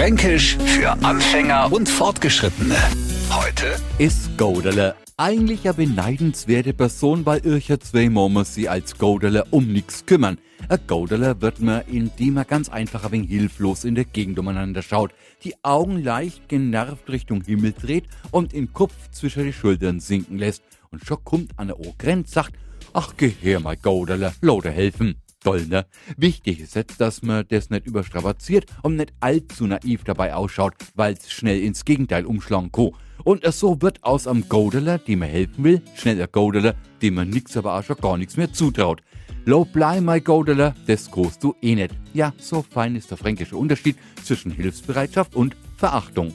Fränkisch für Anfänger und Fortgeschrittene. Heute ist Godele. Eigentlich eine beneidenswerte Person, weil ihr zwei Momen sie als Godele um nichts kümmern. Ein Godele wird man, indem er ganz einfach ein wenig hilflos in der Gegend umeinander schaut, die Augen leicht genervt Richtung Himmel dreht und den Kopf zwischen die Schultern sinken lässt. Und schon kommt an der Ohrgrenz, sagt, ach geh her, mein Godele, Lode helfen. Toll, ne? Wichtig ist jetzt, dass man das nicht überstrapaziert und nicht allzu naiv dabei ausschaut, weil es schnell ins Gegenteil umschlagen kann. Und so wird aus am Godeler, dem man helfen will, schnell ein Godeler, dem man nix aber auch schon gar nichts mehr zutraut. Low bly, my Godeler, das großt du eh nicht. Ja, so fein ist der fränkische Unterschied zwischen Hilfsbereitschaft und Verachtung.